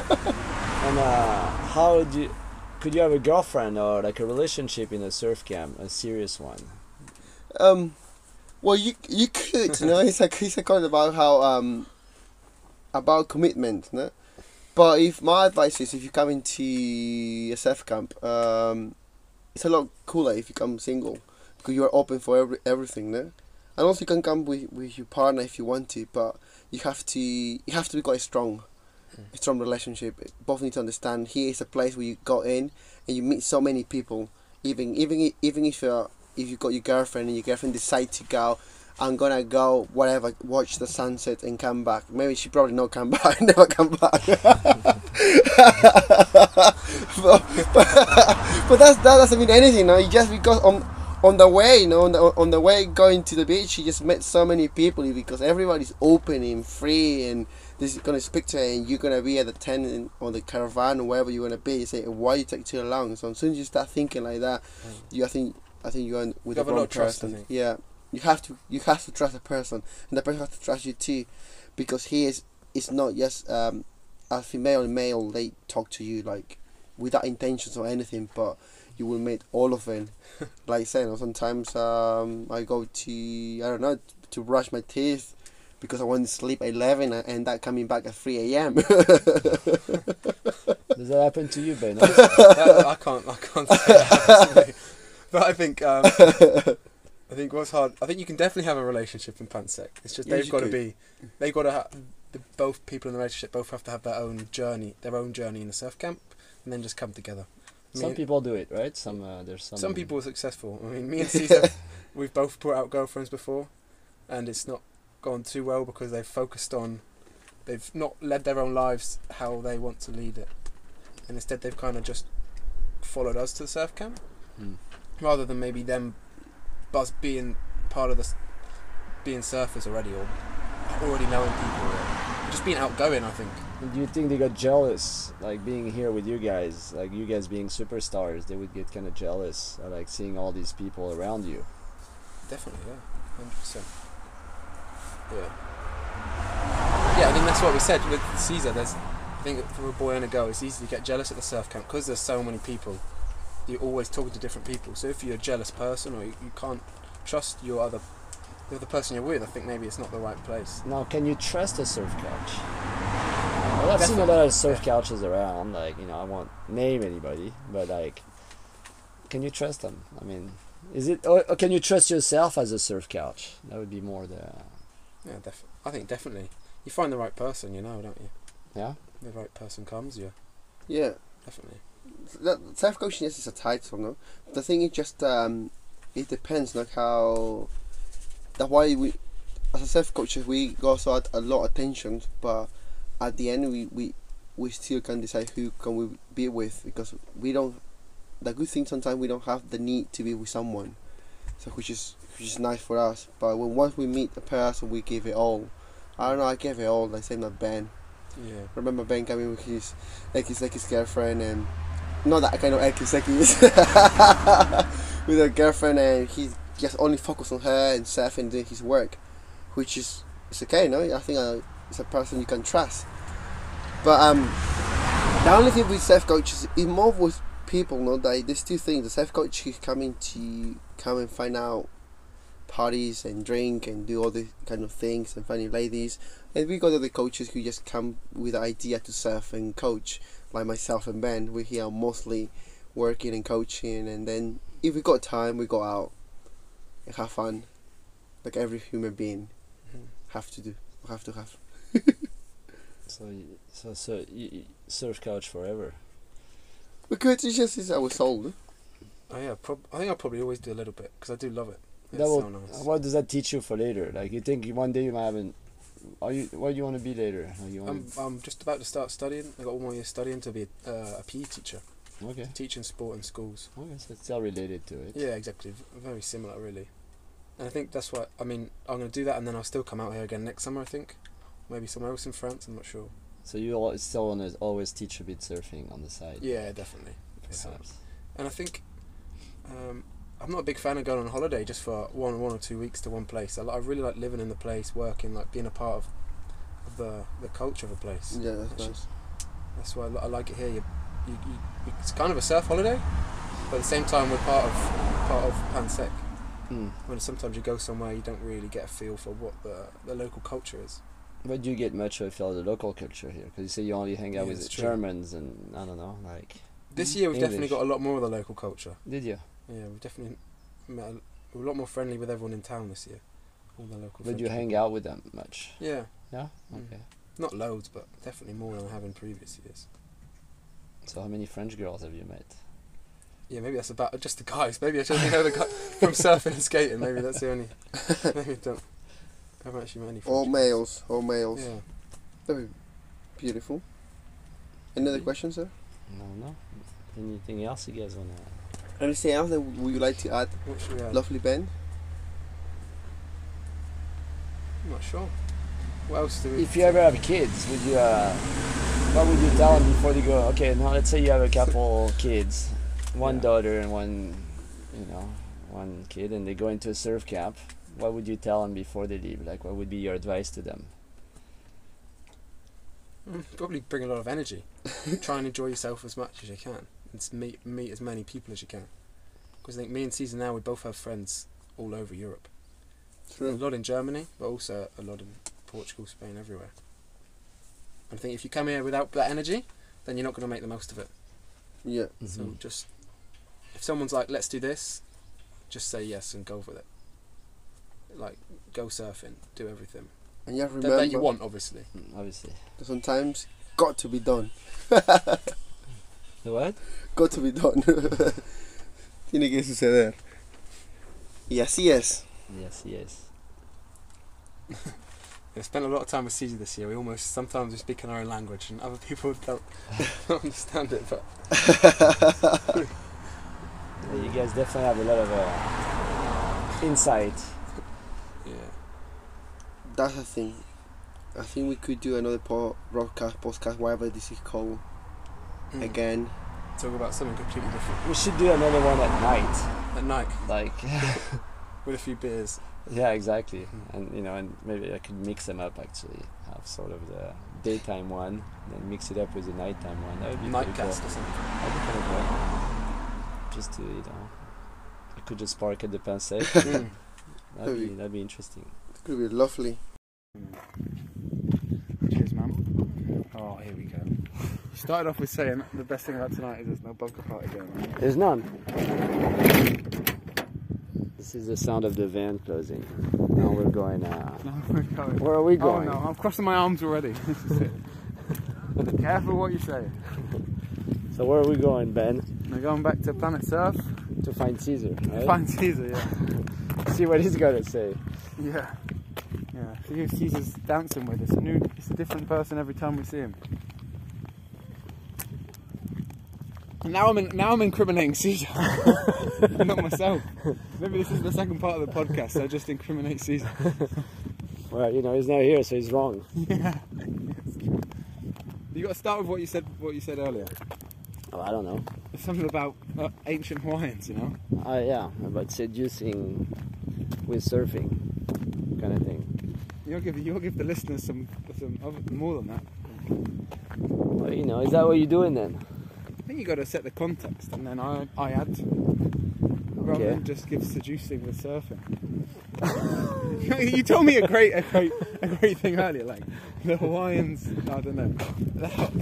And uh, how do you, could you have a girlfriend or like a relationship in a surf camp, a serious one? um well you you could you know it's like it's a kind about how um about commitment no but if my advice is if you come into a surf camp um it's a lot cooler if you come single because you are open for every, everything no and also you can come with, with your partner if you want to but you have to you have to be quite strong hmm. a strong relationship both need to understand here is a place where you go in and you meet so many people even even even if you're if you got your girlfriend and your girlfriend decide to go I'm gonna go whatever, watch the sunset and come back. Maybe she probably not come back, never come back. but, but that's, that doesn't mean anything. No, you just because on on the way, you know, on the on the way going to the beach, you just met so many people because everybody's open and free and this is gonna speak to her and you're gonna be at the tent and, or the caravan or wherever you're gonna be. You say why you take too long. So as soon as you start thinking like that, you I think I think you're with You the have a lot wrong of trust, person. think. Yeah, you have to you have to trust a person, and the person has to trust you too, because he is it's not just um, a female and male. They talk to you like without intentions or anything, but you will meet all of them. like I said, you know, sometimes um, I go to I don't know to brush my teeth. Because I want to sleep at 11 and end up coming back at 3 a.m. Does that happen to you, Ben? That- I can't. I can't say that, honestly. But I think. Um, I think what's hard. I think you can definitely have a relationship in Pin Sec. It's just Yeah, they've you got to be. They've got to have. The, both people in the relationship both have to have their own journey, their own journey in the surf camp, and then just come together. Some people do it, right? Some uh, there's some. Some people are successful. I mean, me and Cesar, we've both brought out girlfriends before, and it's not gone too well because they've focused on, they've not led their own lives how they want to lead it, and instead they've kind of just followed us to the surf camp, Hmm. rather than maybe them, us being part of the, being surfers already or already knowing people, or just being outgoing. I think. Do you think they got jealous, like being here with you guys, like you guys being superstars? They would get kind of jealous, uh, like seeing all these people around you. Definitely, yeah, hundred percent. Yeah. Yeah, I think that's what we said with Cesar. There's, I think for a boy and a girl, it's easy to get jealous at the surf camp because there's so many people. You're always talking to different people. So if you're a jealous person or you, you can't trust your other, the other person you're with, I think maybe it's not the right place. Now, can you trust a surf couch? Well, I've seen a lot of surf couches around. Like you know, I won't name anybody, but like, can you trust them? I mean, is it or, or can you trust yourself as a surf couch? That would be more the Yeah, def- I think definitely. You find the right person, you know, don't you? yeah. The right person comes, yeah, yeah. definitely. that self coaching yes is a title, no. The thing is just um, it depends like how that's why we as a self coaches we also add a lot of attention, but at the end we, we we still can decide who can we be with because we don't. The good thing sometimes we don't have the need to be with someone, so which is which is nice for us. But when once we meet a person, we give it all. I don't know. I gave it all. Like same like Ben Yeah. remember Ben coming with his like his like his girlfriend and not that kind of ekiseki with a girlfriend and he just only focused on her and surfing and doing his work, which is it's okay, no? I think uh, it's a person you can trust. But um, the only thing with self coaches is more with people, no? That there's two things. The self coach is coming to come and find out parties and drink and do all these kind of things and finding ladies. And we got other coaches who just come with the idea to surf and coach, like myself and Ben. We're here mostly working and coaching, and then if we got time, we go out and have fun, like every human being Mhm. have to do, have to have. So so so y- y- surf couch forever. Because it's just it's our soul. no? Oh yeah, prob- I think I'll probably always do a little bit because I do love it. It's That will, so nice. What does that teach you for later? Like you think one day you might have an. Are you what do you want to be later? Are you I'm, want I'm just about to start studying. I got one more year studying to be a, uh, a PE teacher, okay. teaching sport in schools. Okay, so it's still related to it. Yeah, exactly. v- Very similar, really. And I think that's what I mean. I'm going to do that, and then I'll still come out here again next summer. I think, maybe somewhere else in France. I'm not sure. So you al- still want to always teach a bit surfing on the side. Yeah, definitely. Perhaps. and I think um, I'm not a big fan of going on holiday just for one, one or two weeks to one place. I, li- I really like living in the place, working, like being a part of, of the the culture of a place. Yeah, that's Actually, nice. That's why I, I like it here. You, you, you, you- it's kind of a surf holiday, but at the same time we're part of part of Pin Sec. Hmm. When sometimes you go somewhere you don't really get a feel for what the the local culture is. But do you get much of a of the local culture here? Because you say you only hang out Yeah, with. Germans and I don't know, like. This year we've definitely got a lot more of the local culture. Did you? Yeah, we've definitely met a, we're a lot more friendly with everyone in town this year. All the local. But you hang people. out with them much? Yeah, Yeah. Mm. Okay. not loads, but definitely more than I have in previous years. So how many French girls have you met? Yeah, maybe that's about just the guys. Maybe I should only know the guy from surfing and skating. Maybe that's the only Maybe don't. I haven't actually met any. All French males. All males. guys. Yeah. That'd be beautiful. Any other questions, sir? No, no. Anything else you guys wanna? Anything else that would you like to add, What should we add? lovely Ben? I'm not sure. What else do we? If you ever have kids, would you? Uh, what would you tell them before they go? Okay, now let's say you have a couple kids, one Yeah. daughter and one, you know, one kid, and they go into a surf camp. What would you tell them before they leave? Like, what would be your advice to them? Mm, Probably bring a lot of energy. Try and enjoy yourself as much as you can, and meet meet as many people as you can. Because I think me and Cesar now we both have friends all over Europe. True. A lot in Germany, but also a lot in Portugal, Spain, everywhere. And I think if you come here without that energy, then you're not going to make the most of it. Yeah. So Mhm. just if someone's like, "Let's do this," just say yes and go with it. Like go surfing, do everything And you have to that, remember that you want, obviously. Mm, Obviously. that sometimes got to be done. The what? Got to be done. Tiene que suceder. Y así es. Y Yes, yes. I spent a lot of time with Cesar this year. We almost sometimes we speak in our own language, and other people don't, don't understand it. But you guys definitely have a lot of uh, insight. Yeah, That's a thing. I think we could do another po- broadcast, podcast, whatever this is called, Mm. again. talk about something completely different We should do another one at night. at night Like, with a few beers. yeah, exactly. Mm. And you know, and maybe I could mix them up actually. Have sort of the daytime one, then mix it up with the nighttime one. That would be pretty cool. Nightcast or something. That'd be kind of cool. Just to you know, I could just park at the Pin Sec. Mm. That'd be that'd be interesting. It's gonna be lovely. Cheers, man. Oh, here we go. You started off with saying the best thing about tonight is there's no bunker party going on. There's none. This is the sound of the van closing. Now we're going. Uh, No, we're going. where are we going? Oh going? no, I'm crossing my arms already. This is it. Careful what you say. So where are we going, Ben? We're going back to Planet Surf. To find Cesar, right? Find Cesar, yeah. See what he's got to say. Yeah. Yeah. See who Cesar's dancing with. us. a new, it's a different person every time we see him. Now I'm in, now I'm incriminating Cesar, not myself. Maybe this is the second part of the podcast. So I just incriminate Cesar. Well, you know, he's not here, so he's wrong. Yeah. You got to start with what you said. What you said earlier. Oh, I don't know. There's something about uh, ancient Hawaiians, you know. Uh, yeah, about seducing with surfing, kind of thing. You'll give you'll give the listeners some some other, more than that. Well, you know, is that what you're doing then? I think you got to set the context, and then I I add rather Okay. than just give seducing with surfing. you told me a great a great a great thing earlier, like the Hawaiians. I don't know.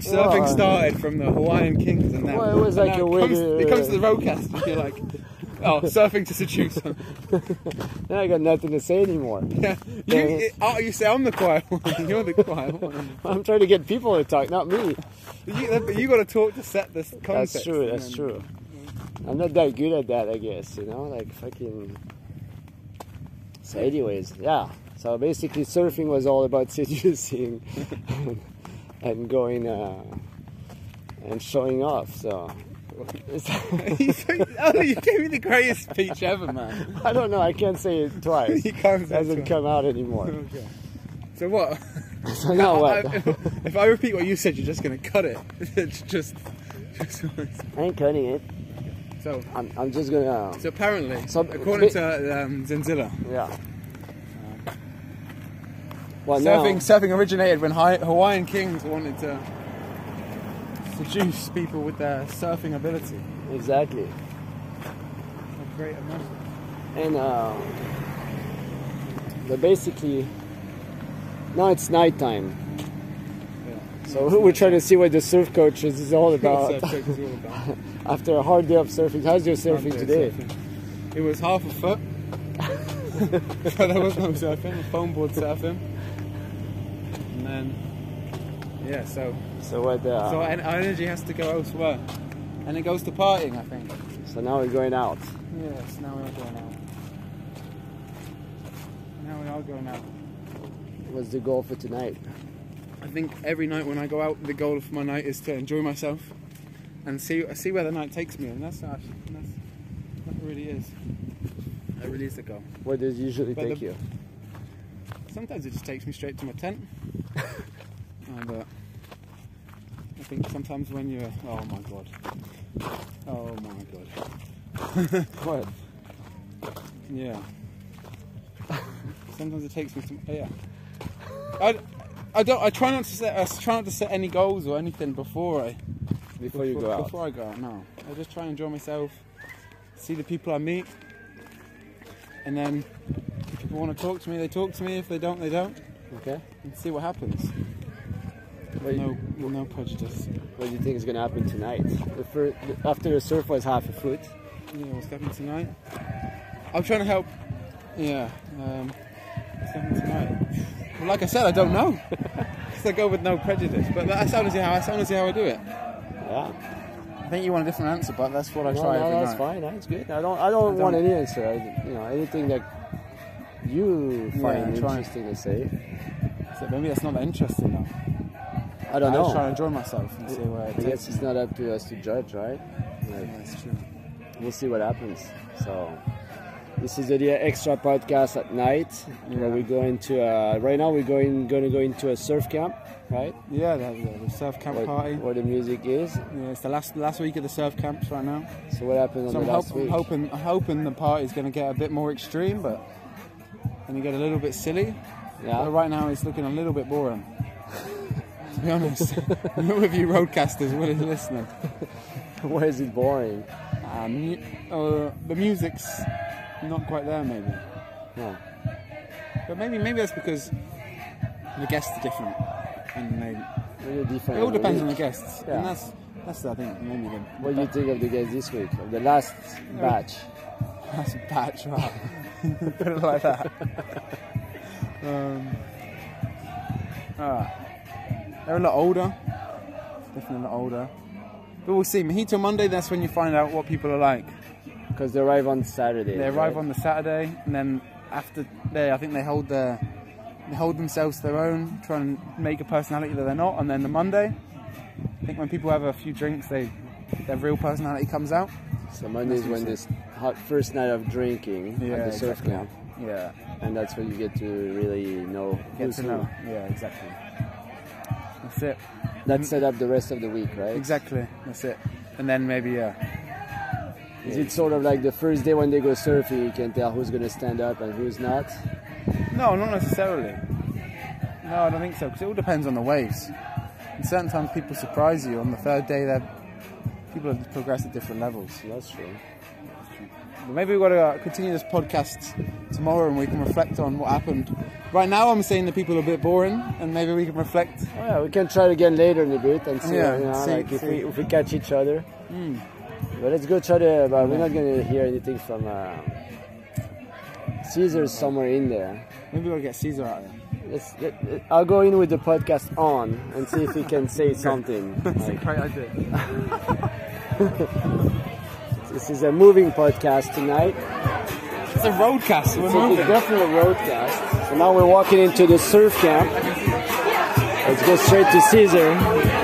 Surfing Well, uh, started from the Hawaiian kings, and then Well, it was like a it comes, to- it comes to the roadcast, and you're like, oh, surfing to seduce. Then I got nothing to say anymore. yeah, you, it, oh, you say I'm the quiet one. You're the quiet one. I'm trying to get people to talk, not me. You, but you got to talk to set this context. That's true. That's then- true. I'm not that good at that, I guess. You know, like fucking. So, anyways, yeah. So basically, surfing was all about seducing and going uh, and showing off. So You oh, you gave me the greatest speech ever, man. I don't know. I can't say it twice. you can't It hasn't come out anymore. Okay. So what? So now what? I- if, if I repeat what you said, you're just gonna cut it. It's just, just. I ain't cutting it. So, I'm, I'm just gonna. so apparently, So- according to um, Zenzilla, Yeah. Well, now, surfing surfing originated when Hawaiian kings wanted to seduce people with their surfing ability. exactly. A great message. And uh, but basically, now it's nighttime. Yeah. So we're trying to see what the surf coach is, is all about. Is all about. After a hard day of surfing, how's your surfing today? surfing. It was half a foot. but there was no surfing, foam board surfing. And then, yeah, so So what? Uh, so our energy has to go elsewhere. And it goes to partying, I think. so now we're going out. Yes, now we're going out. I'll go out. What's the goal for tonight? I think every night when I go out, the goal of my night is to enjoy myself and see see where the night takes me, and that's that's, that's that really is. That really is the goal. Where does it usually But take the- you? Sometimes it just takes me straight to my tent. and uh, I think sometimes when you're, oh my god, oh my god, What? yeah. Sometimes it takes me to, yeah. I, I don't. I try not to set. I try not to set any goals or anything before I Before you go out. Before I go out, no. I just try and enjoy myself, see the people I meet, and then if people want to talk to me, they talk to me. If they don't, they don't. Okay. And see what happens. What, No, no prejudice. what do you think is going to happen tonight? The fir- the, after the surf was half a foot. Yeah, what's happening tonight? I'm trying to help. Yeah. Um, what's happening tonight? Well, like I said, I don't know. so I go with no prejudice. But that's honestly how that's honestly how I do it. Yeah. I think you want a different answer, but that's what I No, try no, every that's night. fine. That's good. I don't. I don't, I want don't- any answer. I, you know, anything that you find I'm interesting to say. So maybe that's not that interesting though. I don't know. I know. try to enjoy myself and see where it I guess me. it's not up to us to judge, right? Yeah, that's true. we'll see what happens. So, this is the extra podcast at night. Where we go into uh, right now. We're going going to go into a surf camp, right? Yeah, the, the, the surf camp Where, party. where the music is. Yeah, it's the last last week of the surf camps right now. So what happened on So I'm, the last hope, I'm week? hoping I'm hoping the party's going to get a bit more extreme, but and you get a little bit silly. But Yeah. right now it's looking a little bit boring. Be honest, who of you roadcasters will listening? Why is it boring? Um, uh, the music's not quite there, maybe. No. But maybe maybe that's because the guests are different, and they, Really different. it all depends on the guests. Yeah. And that's that's I think maybe the, What do you think of the guests this week? Of the last batch? That's a batch, right? Put it like that. um, ah, they're a lot older. Definitely a lot older. But we'll see. Mojito Monday, that's when you find out what people are like. Because they arrive on Saturday. They arrive on the Saturday, and then after they, I think they hold their, they hold themselves to their own, try and make a personality that they're not. And then the Monday, I think when people have a few drinks, they, their real personality comes out. So Monday is when this hot first night of drinking Yeah, at the surf exactly. camp, Yeah, and that's when you get to really know get who's to know. Yeah, exactly. That's it. That set up the rest of the week, right? Exactly, that's it. And then maybe yeah, Is it sort of like the first day when they go surfing, you can tell who's gonna stand up and who's not? no, not necessarily. No, I don't think so because it all depends on the waves. And certain times people surprise you. On the third day, that people have progressed at different levels. That's true. But maybe we've got to continue this podcast tomorrow and we can reflect on what happened. Right now, I'm saying the people are a bit boring, and maybe we can reflect. Oh, yeah, we can try it again later in a bit and see, Yeah, you know, see- like if we if we catch each other. Hmm. But let's go try to. But we're not gonna hear anything from uh, Cesar's somewhere in there. Maybe we'll get Cesar out there. Let's, let, I'll go in with the podcast on and see if he can say something. Like, Great idea. this is a moving podcast tonight. It's a roadcast. We're It's definitely a roadcast. So now we're walking into the surf camp. Let's go straight to Cesar.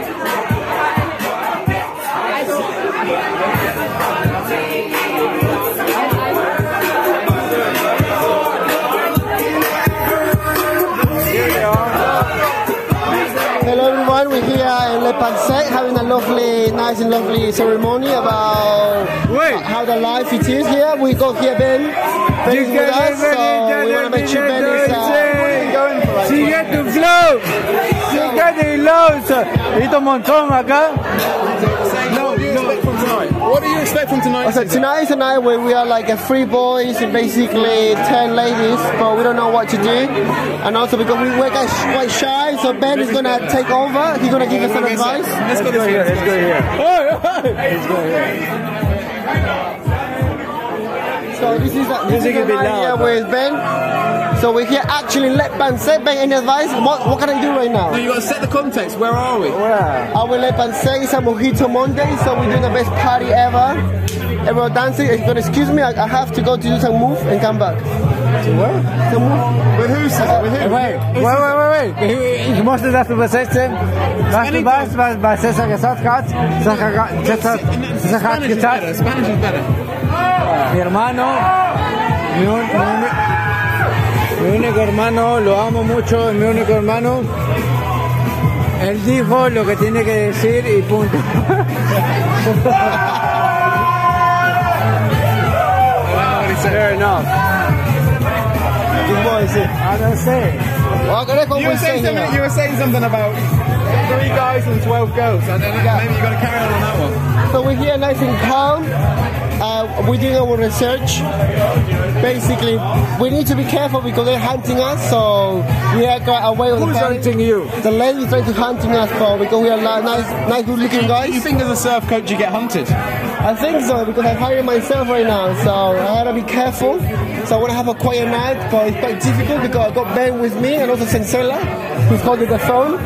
Le Pin Sec having a lovely, nice and lovely ceremony about how the life it is here. We got here Ben, Ben is with us, so we want to make sure Ben is uh, going for it. Sigue tu flow, sigue de los. Necesito un montón acá. What do you expect from tonight? So tonight is a night where we are like a three boys and basically ten ladies, but we don't know what to do. And also because we, we're quite shy, so Ben is gonna take over. He's gonna give us some advice. Let's go this way. Let's go here. Let's go here. So this is, a, this Music is a bit an idea loud, with Ben. So we're here actually in Lepan. Say Ben, any advice? What, what can I do right now? No, you got to set the context. Where are we? Where? I will Le Pin Sec it's a Mojito Monday, so we're doing the best party ever. Everyone dancing. If you're gonna excuse me, I, I have to go to do some move and come back. Where? Some move. With who? With who? Wait, wait, wait, wait. Ich musste das übersetzen. Was du weißt, was, was Cesar gesagt hat, Cesar, Cesar, Cesar hat Spanish is gesagt, better. Spanish is better. mi hermano, mi, un- mi uni- mi único hermano, lo amo mucho, es mi único hermano. Él dijo lo que tiene que decir y punto. Fair enough. Good boy, is it? I don't say. Well, You were saying something. You were saying something about three guys and twelve girls. And then maybe you got to carry on on that one. So we're here nice and calm. Uh, we're doing our research. Basically, we need to be careful because they're hunting us. So we are got away with Who's the party. hunting you? The lady trying to hunting us, but because we are nice, nice, good-looking guys. You think as a surf coach you get hunted? I think so because I'm hiring myself right now, so I gotta be careful. So I want to have a quiet night, but it's quite difficult because I got Ben with me and also Sensela, who's holding the phone.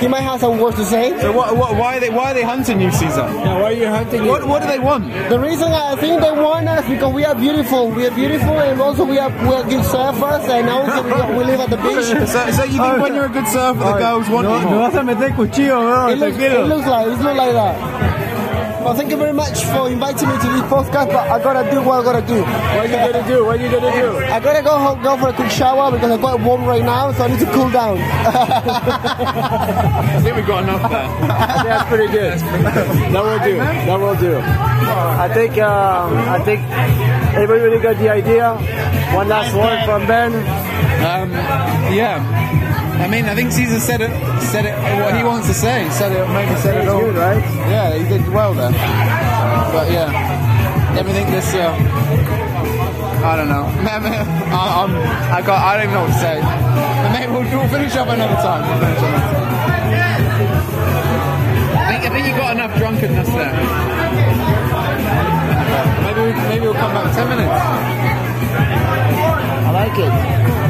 He might have some words to say. So what, what, why are they why are they hunting you, Cesar? Now, why are you hunting What what do they want? The reason I think they want us because we are beautiful. We are beautiful, and also we are we are good surfers, and also we, we live at the beach. So, so you think when you're a good surfer, the girls want No, you no more? vas a meter cuchillo, bro, It looks, it tranquilo. looks like it looks like that. Well, thank you very much for inviting me to this podcast, but I gotta do what I gotta do. What are you gonna do? What are you gonna do? I gotta go home, go for a quick shower because I'm quite warm right now, so I need to cool down. I think we've got enough there. That's pretty good. That will do. That will do. I think um, I think everybody got the idea. One last word from Ben. Um, yeah. I mean, I think Cesar said it. Said it. What he wants to say. He said it. Maybe said it all. Good, right? Yeah, he did well there. But yeah, everything this. Uh, I don't know. I, I'm, I got. I don't even know what to say. But maybe we'll, we'll finish up another time. We'll finish up another time. I think, I think you got enough drunkenness there. Maybe we, maybe we'll come back in ten minutes. I like it.